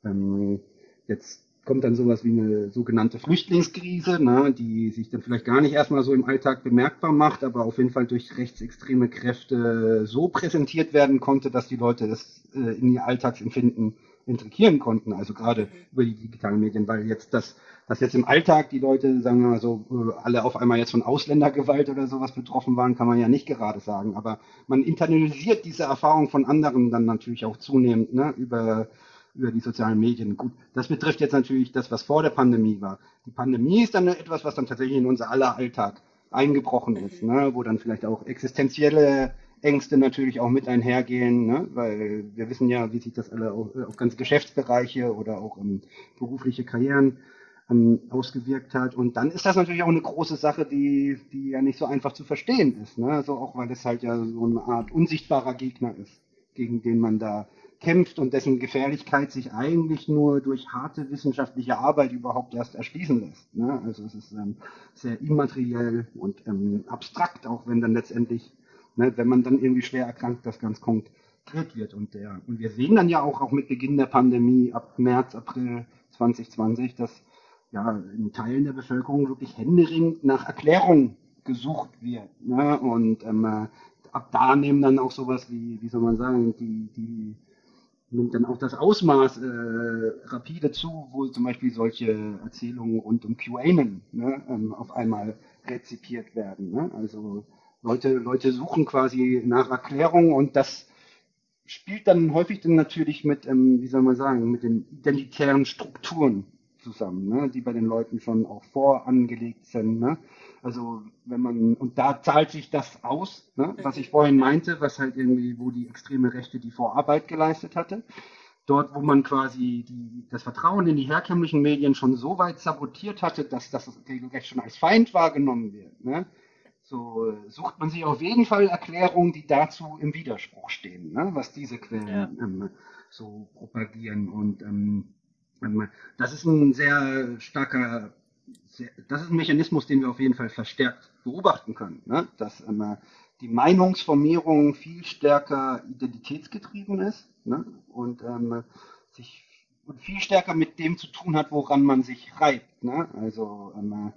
S1: Ähm, jetzt kommt dann sowas wie eine sogenannte Flüchtlingskrise, ne, die sich dann vielleicht gar nicht erstmal so im Alltag bemerkbar macht, aber auf jeden Fall durch rechtsextreme Kräfte so präsentiert werden konnte, dass die Leute das äh, in ihr Alltagsempfinden integrieren konnten, also gerade über die digitalen Medien, weil jetzt das, dass jetzt im Alltag die Leute, sagen wir mal so, äh, alle auf einmal jetzt von Ausländergewalt oder sowas betroffen waren, kann man ja nicht gerade sagen, aber man internalisiert diese Erfahrung von anderen dann natürlich auch zunehmend, ne, über über die sozialen Medien. Gut, das betrifft jetzt natürlich das, was vor der Pandemie war. Die Pandemie ist dann etwas, was dann tatsächlich in unser aller Alltag eingebrochen ist, ne? wo dann vielleicht auch existenzielle Ängste natürlich auch mit einhergehen, ne? weil wir wissen ja, wie sich das alle auf, auf ganze Geschäftsbereiche oder auch um berufliche Karrieren ähm, ausgewirkt hat. Und dann ist das natürlich auch eine große Sache, die, die ja nicht so einfach zu verstehen ist. Ne? Also auch weil es halt ja so eine Art unsichtbarer Gegner ist, gegen den man da kämpft und dessen Gefährlichkeit sich eigentlich nur durch harte wissenschaftliche Arbeit überhaupt erst erschließen lässt. Ne? Also es ist ähm, sehr immateriell und ähm, abstrakt, auch wenn dann letztendlich, ne, wenn man dann irgendwie schwer erkrankt, das ganz konkret wird. Und, der, und wir sehen dann ja auch, auch mit Beginn der Pandemie ab März, April 2020, dass ja in Teilen der Bevölkerung wirklich händeringend nach Erklärung gesucht wird. Ne? Und ähm, äh, ab da nehmen dann auch sowas wie, wie soll man sagen, die, die nimmt dann auch das Ausmaß äh, rapide zu, wo zum Beispiel solche Erzählungen rund um QAnon ne, ähm, auf einmal rezipiert werden. Ne? Also Leute, Leute suchen quasi nach Erklärung und das spielt dann häufig dann natürlich mit, ähm, wie soll man sagen, mit den identitären Strukturen zusammen, ne, die bei den Leuten schon auch vorangelegt sind. Ne? Also wenn man, und da zahlt sich das aus, ne, was ich vorhin meinte, was halt irgendwie, wo die extreme Rechte die Vorarbeit geleistet hatte. Dort, wo man quasi die, das Vertrauen in die herkömmlichen Medien schon so weit sabotiert hatte, dass das regelrecht schon als Feind wahrgenommen wird. Ne? so sucht man sich auf jeden Fall Erklärungen, die dazu im Widerspruch stehen, ne? was diese Quellen ja. ähm, so propagieren. Und ähm, das ist ein sehr starker, sehr, das ist ein Mechanismus, den wir auf jeden Fall verstärkt beobachten können, ne? dass ähm, die Meinungsformierung viel stärker identitätsgetrieben ist ne? und ähm, sich und viel stärker mit dem zu tun hat, woran man sich reibt. Ne? Also ähm,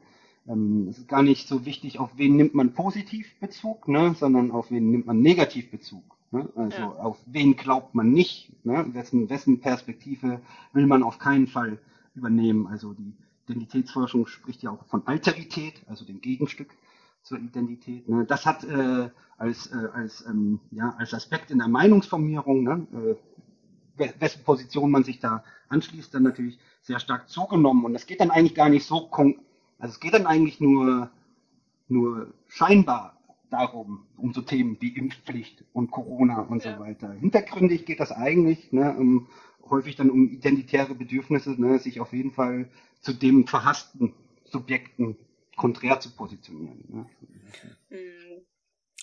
S1: ähm, es ist gar nicht so wichtig, auf wen nimmt man positiv Bezug, ne? sondern auf wen nimmt man negativ Bezug. Ne? Also ja. auf wen glaubt man nicht, ne? wessen, wessen Perspektive will man auf keinen Fall übernehmen. Also die Identitätsforschung spricht ja auch von Alterität, also dem Gegenstück zur Identität. Ne? Das hat äh, als, äh, als, ähm, ja, als Aspekt in der Meinungsformierung, ne? äh, wessen Position man sich da anschließt, dann natürlich sehr stark zugenommen. Und das geht dann eigentlich gar nicht so, also es geht dann eigentlich nur, nur scheinbar darum, um so Themen wie Impfpflicht und Corona und ja. so weiter. Hintergründig geht das eigentlich ne, um, häufig dann um identitäre Bedürfnisse, ne, sich auf jeden Fall zu dem verhassten Subjekten konträr zu positionieren. Ne.
S2: Mhm.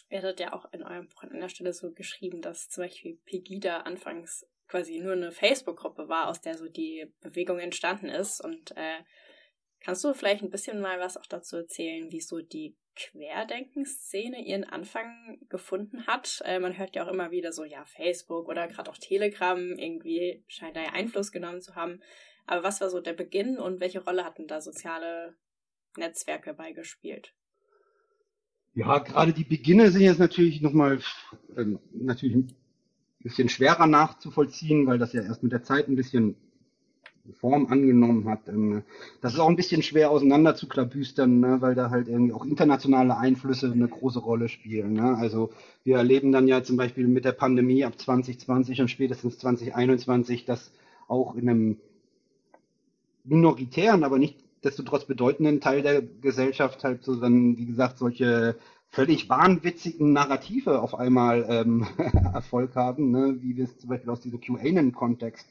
S2: Ihr hattet ja auch in eurem Buch an einer Stelle so geschrieben, dass zum Beispiel Pegida anfangs quasi nur eine Facebook-Gruppe war, aus der so die Bewegung entstanden ist. Und äh, kannst du vielleicht ein bisschen mal was auch dazu erzählen, wie so die Querdenkenszene ihren Anfang gefunden hat? Äh, man hört ja auch immer wieder so, ja, Facebook oder gerade auch Telegram irgendwie scheint da ja Einfluss genommen zu haben. Aber was war so der Beginn und welche Rolle hatten da soziale Netzwerke beigespielt?
S1: Ja, gerade die Beginne sind jetzt natürlich nochmal äh, natürlich ein bisschen schwerer nachzuvollziehen, weil das ja erst mit der Zeit ein bisschen Form angenommen hat. Ähm, das ist auch ein bisschen schwer auseinander zu klabüstern, ne, weil da halt irgendwie auch internationale Einflüsse eine große Rolle spielen. Ne? Also wir erleben dann ja zum Beispiel mit der Pandemie ab 2020 und spätestens 2021, dass auch in einem minoritären, aber nicht desto trotz bedeutenden Teil der Gesellschaft halt so dann, wie gesagt, solche völlig wahnwitzigen Narrative auf einmal ähm, Erfolg haben, ne? wie wir es zum Beispiel aus diesem QAnon-Kontext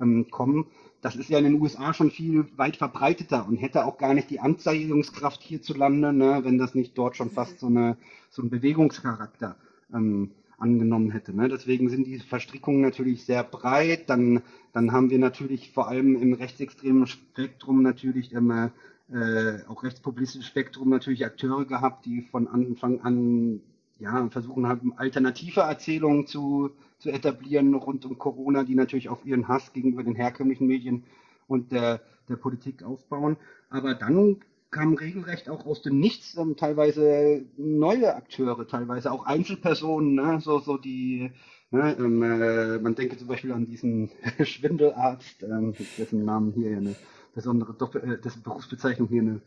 S1: ähm, kommen. Das ist ja in den USA schon viel weit verbreiteter und hätte auch gar nicht die Anzeigungskraft hierzulande, ne, wenn das nicht dort schon fast so, eine, so einen Bewegungscharakter ähm, angenommen hätte. Ne? Deswegen sind die Verstrickungen natürlich sehr breit. Dann, dann haben wir natürlich vor allem im rechtsextremen Spektrum natürlich immer äh, auch rechtspopulistisches Spektrum natürlich Akteure gehabt, die von Anfang an ja, versuchen haben, alternative Erzählungen zu, zu etablieren rund um Corona, die natürlich auf ihren Hass gegenüber den herkömmlichen Medien und der, der Politik aufbauen. Aber dann kamen regelrecht auch aus dem Nichts ähm, teilweise neue Akteure, teilweise auch Einzelpersonen, ne? so, so die, ne? ähm, äh, man denke zum Beispiel an diesen Schwindelarzt, ähm, dessen Namen hier eine besondere Doppel, äh, dessen Berufsbezeichnung hier eine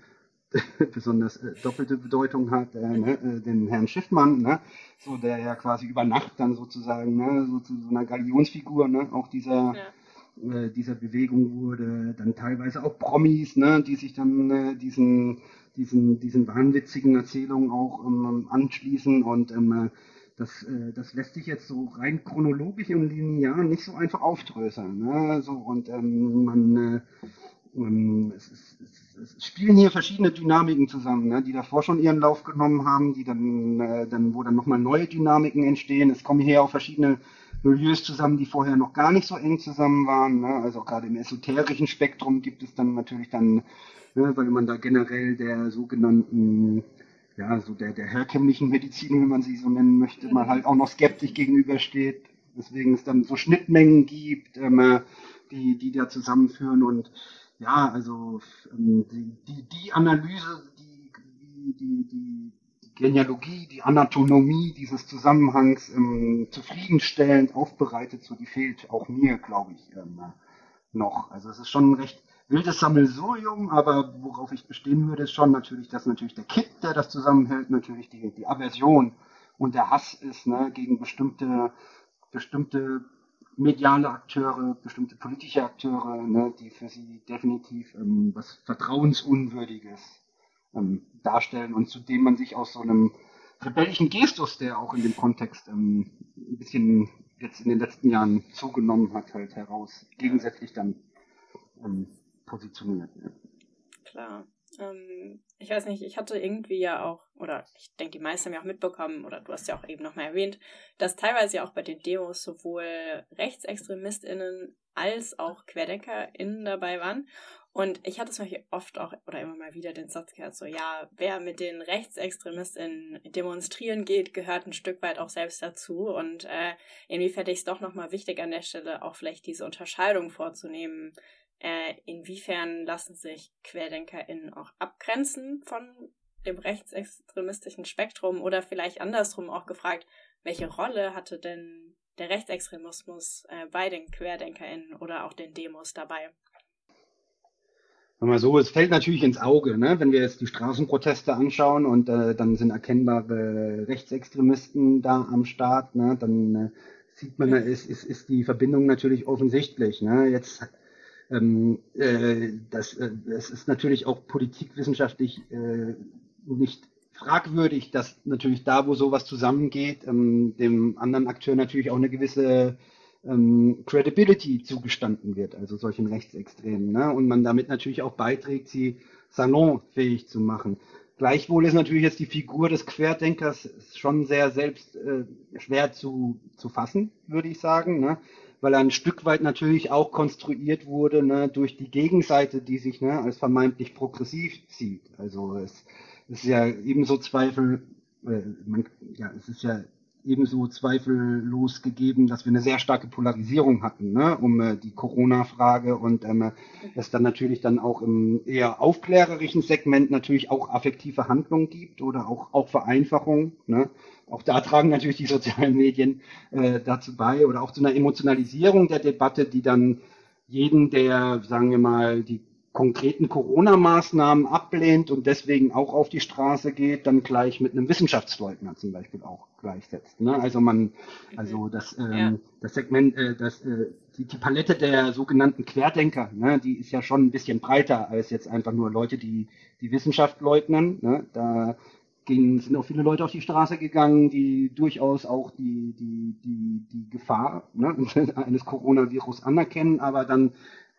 S1: besonders äh, doppelte Bedeutung hat, äh, ne, äh, den Herrn Schiffmann, ne, so der ja quasi über Nacht dann sozusagen ne, so zu so einer Galionsfigur, ne, auch dieser ja. äh, dieser Bewegung wurde, dann teilweise auch Promis, ne, die sich dann äh, diesen diesen diesen wahnwitzigen Erzählungen auch ähm, anschließen und ähm, das, äh, das lässt sich jetzt so rein chronologisch und linear nicht so einfach aufdröseln. Ne? So, und ähm, man, äh, es, es, es, es, spielen hier verschiedene Dynamiken zusammen, ne, die davor schon ihren Lauf genommen haben, die dann, äh, dann wo dann nochmal neue Dynamiken entstehen. Es kommen hier auch verschiedene Milieus zusammen, die vorher noch gar nicht so eng zusammen waren. Ne? Also gerade im esoterischen Spektrum gibt es dann natürlich dann, ne, weil man da generell der sogenannten ja, so der, der herkömmlichen Medizin, wenn man sie so nennen möchte, man halt auch noch skeptisch gegenübersteht, weswegen es dann so Schnittmengen gibt, ähm, die, die da zusammenführen und ja, also ähm, die, die, die Analyse, die, die, die, die Genealogie, die Anatomie dieses Zusammenhangs ähm, zufriedenstellend aufbereitet, so die fehlt auch mir, glaube ich, ähm, noch. Also es ist schon ein recht wildes Sammelsurium, aber worauf ich bestehen würde, ist schon natürlich, dass natürlich der Kit, der das zusammenhält, natürlich die, die Aversion und der Hass ist ne, gegen bestimmte, bestimmte mediale Akteure, bestimmte politische Akteure, ne, die für sie definitiv ähm, was Vertrauensunwürdiges ähm, darstellen und zu dem man sich aus so einem rebellischen Gestus, der auch in dem Kontext ähm, ein bisschen jetzt in den letzten Jahren zugenommen hat, halt heraus gegensätzlich dann ähm, positioniert. Ja.
S2: Klar. Ähm, ich weiß nicht, ich hatte irgendwie ja auch, oder ich denke, die meisten haben ja auch mitbekommen, oder du hast ja auch eben nochmal erwähnt, dass teilweise ja auch bei den Demos sowohl RechtsextremistInnen als auch QuerdenkerInnen dabei waren. Und ich hatte zum Beispiel oft auch oder immer mal wieder den Satz gehört, so ja, wer mit den RechtsextremistInnen demonstrieren geht, gehört ein Stück weit auch selbst dazu. Und äh, irgendwie fände ich es doch nochmal wichtig an der Stelle auch vielleicht diese Unterscheidung vorzunehmen. Äh, inwiefern lassen sich QuerdenkerInnen auch abgrenzen von dem rechtsextremistischen Spektrum oder vielleicht andersrum auch gefragt, welche Rolle hatte denn der Rechtsextremismus äh, bei den QuerdenkerInnen oder auch den Demos dabei?
S1: mal so, es fällt natürlich ins Auge, ne? wenn wir jetzt die Straßenproteste anschauen und äh, dann sind erkennbare Rechtsextremisten da am Start, ne? dann äh, sieht man, ist, ist, ist die Verbindung natürlich offensichtlich. Ne? Jetzt ähm, äh, das, äh, das ist natürlich auch politikwissenschaftlich äh, nicht fragwürdig, dass natürlich da, wo sowas zusammengeht, ähm, dem anderen Akteur natürlich auch eine gewisse ähm, Credibility zugestanden wird, also solchen Rechtsextremen. Ne? Und man damit natürlich auch beiträgt, sie salonfähig zu machen. Gleichwohl ist natürlich jetzt die Figur des Querdenkers schon sehr selbst äh, schwer zu, zu fassen, würde ich sagen, ne? Weil er ein Stück weit natürlich auch konstruiert wurde ne, durch die Gegenseite, die sich ne, als vermeintlich progressiv sieht. Also es, es ist ja ebenso Zweifel, äh, man, ja, es ist ja ebenso zweifellos gegeben, dass wir eine sehr starke Polarisierung hatten, ne, um äh, die Corona-Frage und ähm, es dann natürlich dann auch im eher aufklärerischen Segment natürlich auch affektive Handlungen gibt oder auch, auch Vereinfachung. Ne. Auch da tragen natürlich die sozialen Medien äh, dazu bei oder auch zu einer Emotionalisierung der Debatte, die dann jeden, der, sagen wir mal, die konkreten Corona-Maßnahmen ablehnt und deswegen auch auf die Straße geht, dann gleich mit einem Wissenschaftsleugner zum Beispiel auch gleichsetzt. Ne? Also man, also das, ähm, ja. das Segment, äh, das, äh, die, die Palette der sogenannten Querdenker, ne, die ist ja schon ein bisschen breiter als jetzt einfach nur Leute, die die Wissenschaft leugnen. Ne? Da gehen, sind auch viele Leute auf die Straße gegangen, die durchaus auch die, die, die, die Gefahr ne, eines Coronavirus anerkennen, aber dann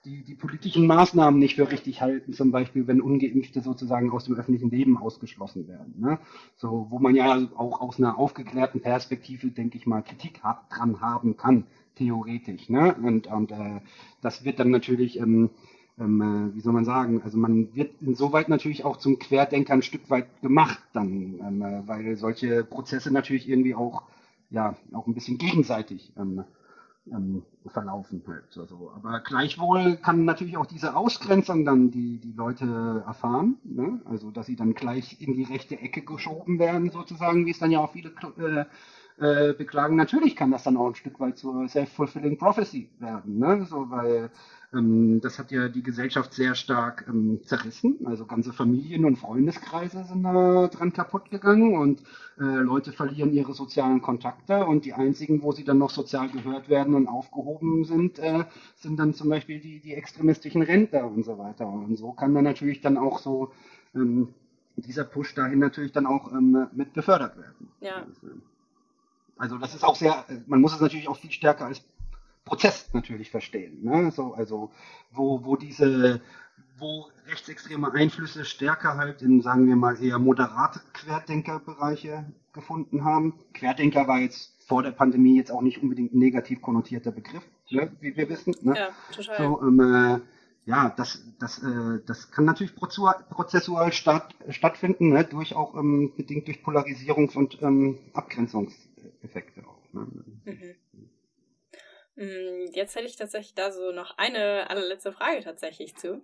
S1: die, die politischen Maßnahmen nicht für richtig halten, zum Beispiel, wenn Ungeimpfte sozusagen aus dem öffentlichen Leben ausgeschlossen werden. Ne? So, wo man ja auch aus einer aufgeklärten Perspektive, denke ich mal, Kritik ha dran haben kann, theoretisch. Ne? Und, und äh, das wird dann natürlich, ähm, ähm, äh, wie soll man sagen, also man wird insoweit natürlich auch zum Querdenker ein Stück weit gemacht dann, ähm, äh, weil solche Prozesse natürlich irgendwie auch, ja, auch ein bisschen gegenseitig ähm, ähm, verlaufen halt. Also, aber gleichwohl kann natürlich auch diese Ausgrenzung dann die, die Leute erfahren, ne? also dass sie dann gleich in die rechte Ecke geschoben werden sozusagen, wie es dann ja auch viele äh, äh, beklagen. Natürlich kann das dann auch ein Stück weit zur self-fulfilling prophecy werden, ne? so, weil ähm, das hat ja die Gesellschaft sehr stark ähm, zerrissen. Also ganze Familien und Freundeskreise sind da dran kaputt gegangen und äh, Leute verlieren ihre sozialen Kontakte und die einzigen, wo sie dann noch sozial gehört werden und aufgehoben sind, äh, sind dann zum Beispiel die, die extremistischen Rentner und so weiter. Und so kann dann natürlich dann auch so ähm, dieser Push dahin natürlich dann auch ähm, mit befördert werden. Ja. Also das ist auch sehr, man muss es natürlich auch viel stärker als Prozess natürlich verstehen. Ne? So, also wo, wo diese, wo rechtsextreme Einflüsse stärker halt in, sagen wir mal, eher moderate Querdenkerbereiche gefunden haben. Querdenker war jetzt vor der Pandemie jetzt auch nicht unbedingt ein negativ konnotierter Begriff, ne? wie wir wissen. Ne? Ja, total. So, ähm, äh, ja, das, das, äh, das kann natürlich prozessual statt, stattfinden, ne? durch auch ähm, bedingt durch Polarisierungs- und ähm, Abgrenzungseffekte auch. Ne? Mhm.
S2: Mm, jetzt hätte ich tatsächlich da so noch eine allerletzte Frage tatsächlich zu.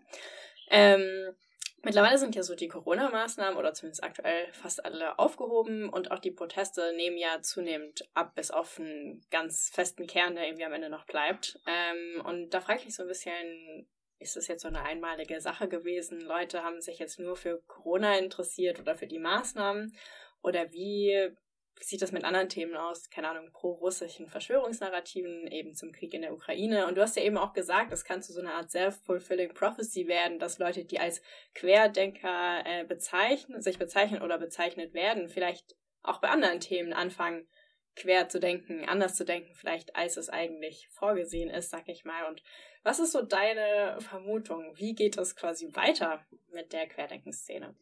S2: Ähm, mittlerweile sind ja so die Corona-Maßnahmen oder zumindest aktuell fast alle aufgehoben und auch die Proteste nehmen ja zunehmend ab, bis auf einen ganz festen Kern, der irgendwie am Ende noch bleibt. Ähm, und da frage ich mich so ein bisschen, ist das jetzt so eine einmalige Sache gewesen? Leute haben sich jetzt nur für Corona interessiert oder für die Maßnahmen? Oder wie sieht das mit anderen Themen aus? Keine Ahnung, pro-russischen Verschwörungsnarrativen, eben zum Krieg in der Ukraine. Und du hast ja eben auch gesagt, das kann zu so einer Art self-fulfilling prophecy werden, dass Leute, die als Querdenker äh, bezeichnen, sich bezeichnen oder bezeichnet werden, vielleicht auch bei anderen Themen anfangen, quer zu denken, anders zu denken, vielleicht als es eigentlich vorgesehen ist, sag ich mal. Und was ist so deine Vermutung? Wie geht es quasi weiter mit der Querdenkenszene?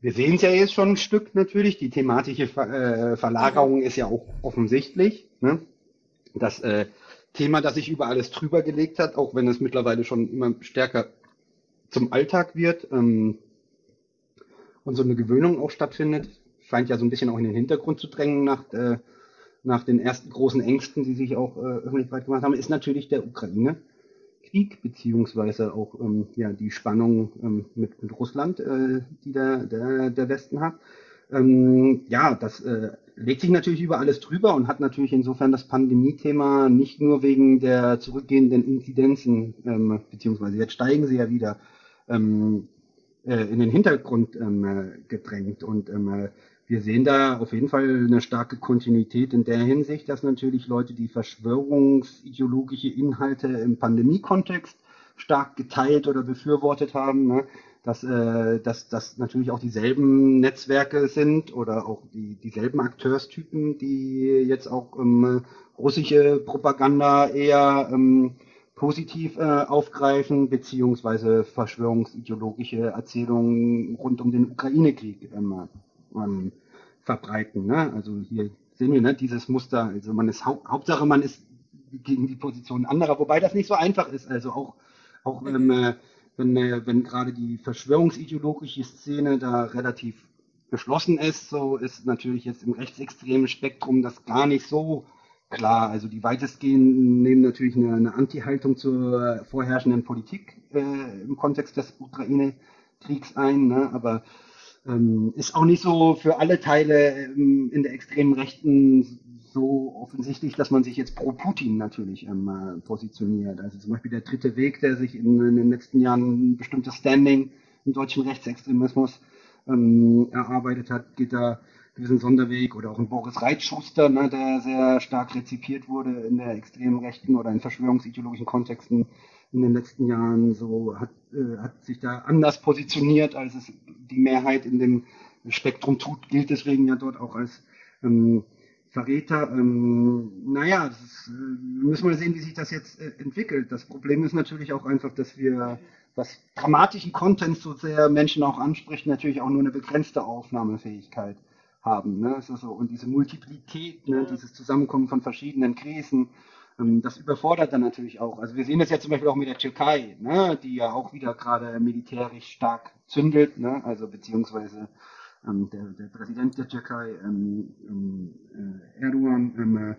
S1: Wir sehen es ja jetzt schon ein Stück natürlich. Die thematische Ver äh, Verlagerung ist ja auch offensichtlich. Ne? Das äh, Thema, das sich über alles drüber gelegt hat, auch wenn es mittlerweile schon immer stärker zum Alltag wird ähm, und so eine Gewöhnung auch stattfindet, scheint ja so ein bisschen auch in den Hintergrund zu drängen nach äh, nach den ersten großen Ängsten, die sich auch äh, öffentlich breit gemacht haben, ist natürlich der Ukraine-Krieg, beziehungsweise auch ähm, ja, die Spannung ähm, mit, mit Russland, äh, die der, der, der Westen hat. Ähm, ja, das äh, legt sich natürlich über alles drüber und hat natürlich insofern das Pandemie-Thema nicht nur wegen der zurückgehenden Inzidenzen, ähm, beziehungsweise jetzt steigen sie ja wieder, ähm, äh, in den Hintergrund ähm, äh, gedrängt. Und ähm, äh, wir sehen da auf jeden Fall eine starke Kontinuität in der Hinsicht, dass natürlich Leute, die verschwörungsideologische Inhalte im Pandemiekontext stark geteilt oder befürwortet haben, ne, dass, äh, dass dass natürlich auch dieselben Netzwerke sind oder auch die, dieselben Akteurstypen, die jetzt auch ähm, russische Propaganda eher ähm, positiv äh, aufgreifen, beziehungsweise verschwörungsideologische Erzählungen rund um den Ukraine-Krieg ähm, ähm, verbreiten. Ne? Also hier sehen wir ne, dieses Muster. Also man ist Haupt, Hauptsache, man ist gegen die Position anderer, wobei das nicht so einfach ist. Also auch, auch ähm, äh, wenn, äh, wenn gerade die verschwörungsideologische Szene da relativ geschlossen ist, so ist natürlich jetzt im rechtsextremen Spektrum das gar nicht so klar. Also die weitestgehend nehmen natürlich eine, eine Anti-Haltung zur vorherrschenden Politik äh, im Kontext des Ukraine-Kriegs ein, ne? aber ähm, ist auch nicht so für alle Teile ähm, in der extremen Rechten so offensichtlich, dass man sich jetzt pro Putin natürlich ähm, äh, positioniert. Also zum Beispiel der dritte Weg, der sich in, in den letzten Jahren ein bestimmtes Standing im deutschen Rechtsextremismus ähm, erarbeitet hat, geht da gewissen Sonderweg oder auch ein Boris Reitschuster, ne, der sehr stark rezipiert wurde in der extremen Rechten oder in verschwörungsideologischen Kontexten in den letzten Jahren so hat, äh, hat sich da anders positioniert, als es die Mehrheit in dem Spektrum tut, gilt deswegen ja dort auch als ähm, Verräter. Ähm, naja, das ist, äh, müssen wir sehen, wie sich das jetzt äh, entwickelt. Das Problem ist natürlich auch einfach, dass wir, was dramatischen Content so sehr Menschen auch anspricht, natürlich auch nur eine begrenzte Aufnahmefähigkeit haben. Ne? Also, und diese Multiplität, ne? dieses Zusammenkommen von verschiedenen Krisen, das überfordert dann natürlich auch. Also wir sehen das ja zum Beispiel auch mit der Türkei, ne, die ja auch wieder gerade militärisch stark zündelt, ne, also beziehungsweise ähm, der, der Präsident der Türkei, ähm, ähm, äh, Erdogan, ähm, äh,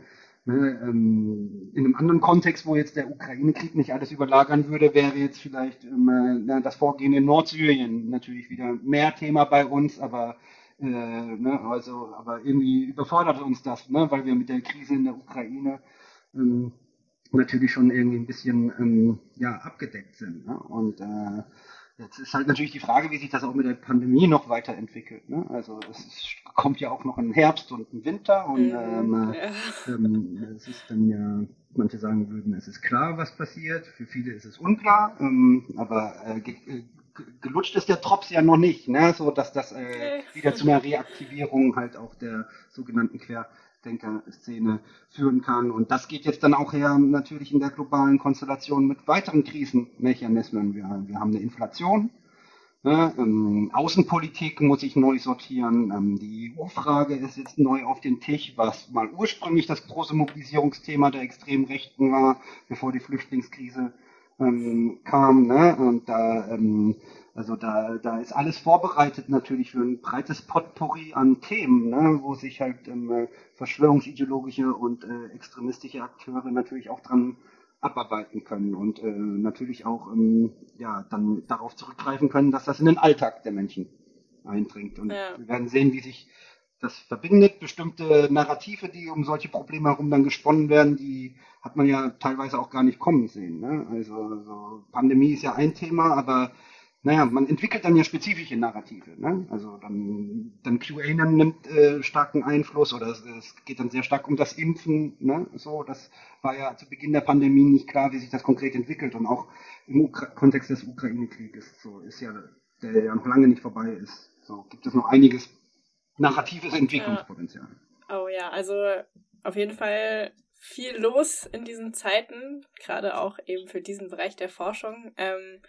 S1: ne, ähm, in einem anderen Kontext, wo jetzt der Ukraine-Krieg nicht alles überlagern würde, wäre jetzt vielleicht ähm, äh, das Vorgehen in Nordsyrien natürlich wieder mehr Thema bei uns, aber äh, ne, also, aber irgendwie überfordert uns das, ne, weil wir mit der Krise in der Ukraine ähm, natürlich schon irgendwie ein bisschen ähm, ja, abgedeckt sind. Ne? Und äh, jetzt ist halt natürlich die Frage, wie sich das auch mit der Pandemie noch weiterentwickelt. Ne? Also es ist, kommt ja auch noch ein Herbst und ein Winter und mhm, ähm, ja. ähm, es ist dann ja, manche sagen würden, es ist klar, was passiert, für viele ist es unklar, ähm, aber äh, äh gelutscht ist der Drops ja noch nicht, ne? so dass das äh, wieder zu einer Reaktivierung halt auch der sogenannten Quer Denker-Szene führen kann. Und das geht jetzt dann auch her natürlich in der globalen Konstellation mit weiteren Krisenmechanismen. Wir, wir haben eine Inflation, ne, ähm, Außenpolitik muss sich neu sortieren. Ähm, die EU-Frage ist jetzt neu auf den Tisch, was mal ursprünglich das große Mobilisierungsthema der extremen Rechten war, bevor die Flüchtlingskrise ähm, kam. Ne? Und da ähm, also da, da ist alles vorbereitet natürlich für ein breites Potpourri an Themen, ne, wo sich halt ähm, verschwörungsideologische und äh, extremistische Akteure natürlich auch dran abarbeiten können und äh, natürlich auch ähm, ja dann darauf zurückgreifen können, dass das in den Alltag der Menschen eindringt. Und ja. wir werden sehen, wie sich das verbindet. Bestimmte Narrative, die um solche Probleme herum dann gesponnen werden, die hat man ja teilweise auch gar nicht kommen sehen. Ne? Also so Pandemie ist ja ein Thema, aber naja, man entwickelt dann ja spezifische Narrative. Ne? Also dann, dann QAnon nimmt äh, starken Einfluss oder es, es, geht dann sehr stark um das Impfen. Ne? So, das war ja zu Beginn der Pandemie nicht klar, wie sich das konkret entwickelt und auch im Ukra Kontext des Ukraine-Krieges. So ist ja, der ja noch lange nicht vorbei ist. So gibt es noch einiges narratives Entwicklungspotenzial.
S2: Ja. Oh ja, also auf jeden Fall viel los in diesen Zeiten, gerade auch eben für diesen Bereich der Forschung. Ähm,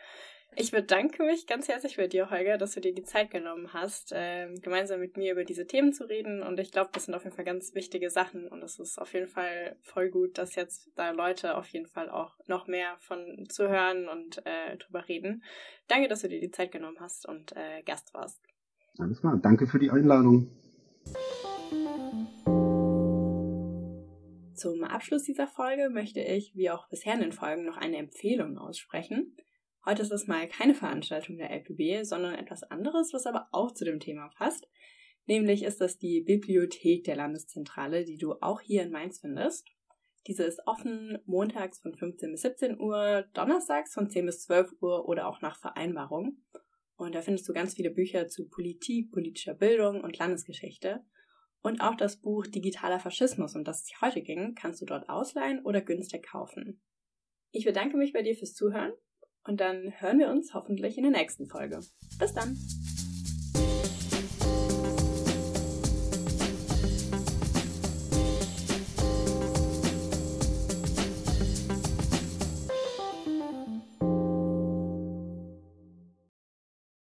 S2: ich bedanke mich ganz herzlich bei dir, Holger, dass du dir die Zeit genommen hast, ähm, gemeinsam mit mir über diese Themen zu reden. Und ich glaube, das sind auf jeden Fall ganz wichtige Sachen. Und es ist auf jeden Fall voll gut, dass jetzt da Leute auf jeden Fall auch noch mehr von zu hören und äh, drüber reden. Danke, dass du dir die Zeit genommen hast und äh, Gast warst.
S1: Alles klar. Danke für die Einladung.
S2: Zum Abschluss dieser Folge möchte ich, wie auch bisher in den Folgen, noch eine Empfehlung aussprechen. Heute ist es mal keine Veranstaltung der LPB, sondern etwas anderes, was aber auch zu dem Thema passt. Nämlich ist das die Bibliothek der Landeszentrale, die du auch hier in Mainz findest. Diese ist offen montags von 15 bis 17 Uhr, donnerstags von 10 bis 12 Uhr oder auch nach Vereinbarung. Und da findest du ganz viele Bücher zu Politik, politischer Bildung und Landesgeschichte. Und auch das Buch Digitaler Faschismus, um das es heute ging, kannst du dort ausleihen oder günstig kaufen. Ich bedanke mich bei dir fürs Zuhören und dann hören wir uns hoffentlich in der nächsten Folge. Bis dann!